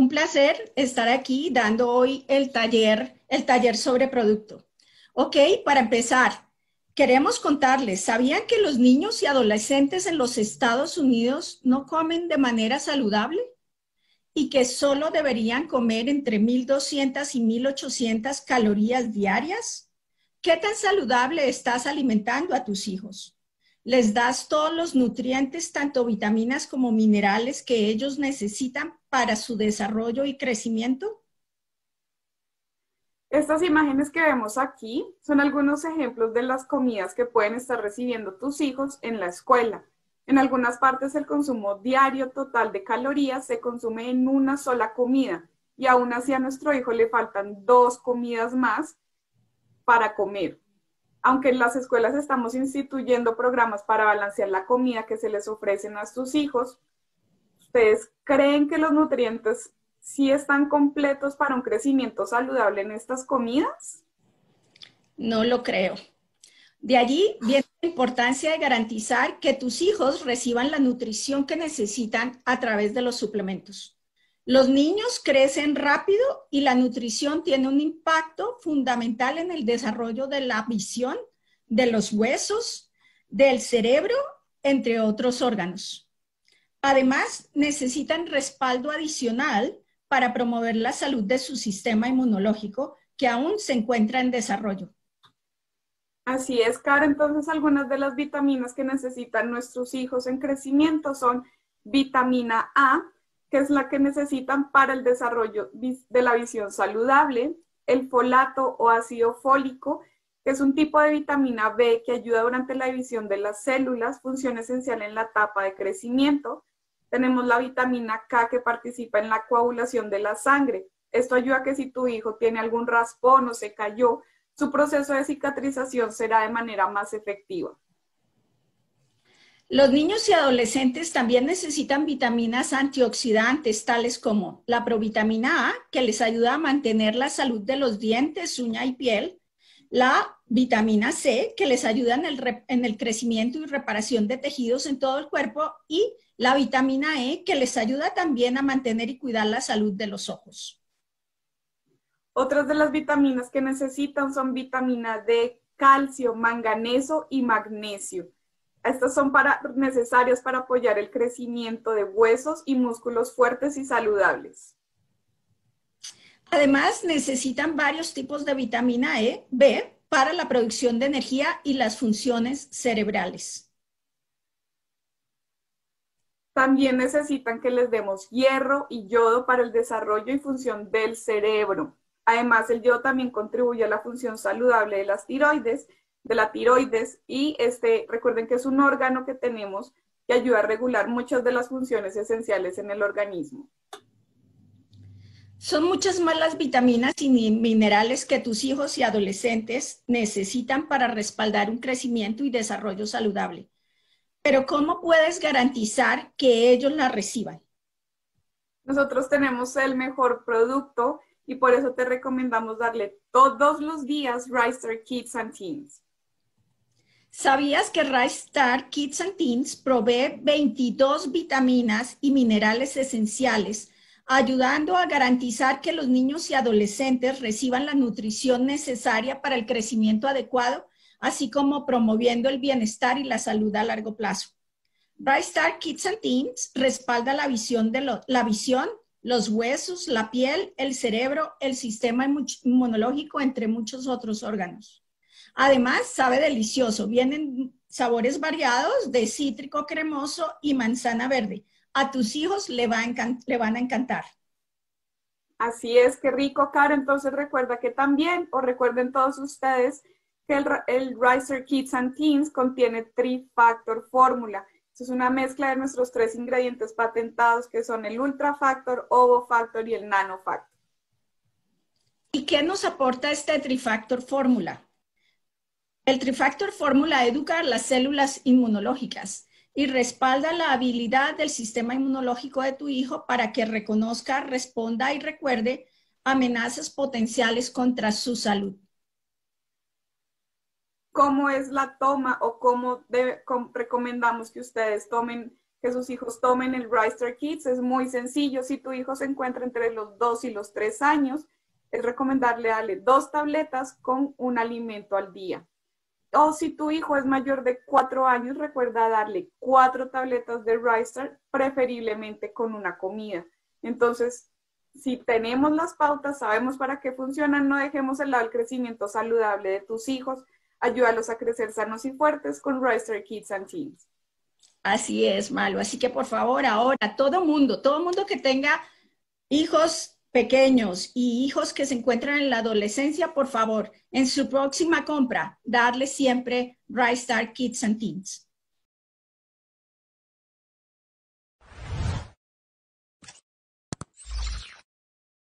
Un placer estar aquí dando hoy el taller, el taller sobre producto. Ok, para empezar, queremos contarles, ¿sabían que los niños y adolescentes en los Estados Unidos no comen de manera saludable? Y que solo deberían comer entre 1.200 y 1.800 calorías diarias? ¿Qué tan saludable estás alimentando a tus hijos? ¿Les das todos los nutrientes, tanto vitaminas como minerales, que ellos necesitan para su desarrollo y crecimiento? Estas imágenes que vemos aquí son algunos ejemplos de las comidas que pueden estar recibiendo tus hijos en la escuela. En algunas partes el consumo diario total de calorías se consume en una sola comida y aún así a nuestro hijo le faltan dos comidas más para comer aunque en las escuelas estamos instituyendo programas para balancear la comida que se les ofrecen a sus hijos, ¿ustedes creen que los nutrientes sí están completos para un crecimiento saludable en estas comidas? No lo creo. De allí viene la importancia de garantizar que tus hijos reciban la nutrición que necesitan a través de los suplementos. Los niños crecen rápido y la nutrición tiene un impacto fundamental en el desarrollo de la visión, de los huesos, del cerebro, entre otros órganos. Además, necesitan respaldo adicional para promover la salud de su sistema inmunológico que aún se encuentra en desarrollo. Así es, Cara. Entonces, algunas de las vitaminas que necesitan nuestros hijos en crecimiento son vitamina A, que es la que necesitan para el desarrollo de la visión saludable, el folato o ácido fólico, que es un tipo de vitamina B que ayuda durante la división de las células, función esencial en la etapa de crecimiento. Tenemos la vitamina K que participa en la coagulación de la sangre. Esto ayuda a que si tu hijo tiene algún raspón o se cayó, su proceso de cicatrización será de manera más efectiva. Los niños y adolescentes también necesitan vitaminas antioxidantes, tales como la provitamina A, que les ayuda a mantener la salud de los dientes, uña y piel, la vitamina C, que les ayuda en el, en el crecimiento y reparación de tejidos en todo el cuerpo, y la vitamina E, que les ayuda también a mantener y cuidar la salud de los ojos. Otras de las vitaminas que necesitan son vitamina D, calcio, manganeso y magnesio. Estas son para, necesarias para apoyar el crecimiento de huesos y músculos fuertes y saludables. Además, necesitan varios tipos de vitamina E, B, para la producción de energía y las funciones cerebrales. También necesitan que les demos hierro y yodo para el desarrollo y función del cerebro. Además, el yodo también contribuye a la función saludable de las tiroides de la tiroides y este, recuerden que es un órgano que tenemos que ayuda a regular muchas de las funciones esenciales en el organismo. Son muchas más las vitaminas y minerales que tus hijos y adolescentes necesitan para respaldar un crecimiento y desarrollo saludable. Pero ¿cómo puedes garantizar que ellos la reciban? Nosotros tenemos el mejor producto y por eso te recomendamos darle todos los días Rice Kids and Teens. ¿Sabías que Rice Star Kids and Teens provee 22 vitaminas y minerales esenciales, ayudando a garantizar que los niños y adolescentes reciban la nutrición necesaria para el crecimiento adecuado, así como promoviendo el bienestar y la salud a largo plazo? Rice Star Kids and Teens respalda la visión, la visión, los huesos, la piel, el cerebro, el sistema inmunológico, entre muchos otros órganos. Además, sabe delicioso. Vienen sabores variados de cítrico cremoso y manzana verde. A tus hijos le, van a encantar. Así es, qué rico, Caro. Entonces recuerda que también, o recuerden todos ustedes, que el, el Ricer Kids and Teens contiene Trifactor Fórmula. Es una mezcla de nuestros tres ingredientes patentados que son el Ultra Factor, Ovo Factor y el Nano Factor. ¿Y qué nos aporta este Trifactor Fórmula? El Trifactor Fórmula educa las células inmunológicas y respalda la habilidad del sistema inmunológico de tu hijo para que reconozca, responda y recuerde amenazas potenciales contra su salud. ¿Cómo es la toma o cómo, recomendamos que ustedes tomen que sus hijos tomen el Rice Kids. Es muy sencillo. Si tu hijo se encuentra entre los 2 y los 3 años, es recomendable darle dos tabletas con un alimento al día. O si tu hijo es mayor de 4 años, recuerda darle cuatro tabletas de Rice preferiblemente con una comida. Entonces, si tenemos las pautas, sabemos para qué funcionan, no dejemos el lado del crecimiento saludable de tus hijos, ayúdalos a crecer sanos y fuertes con Rice Kids and Teens. Así es, Malo. Así que por favor, ahora, todo mundo, todo mundo que tenga hijos pequeños y hijos que se encuentran en la adolescencia, por favor, en su próxima compra, darle siempre Bright Star Kids and Teens.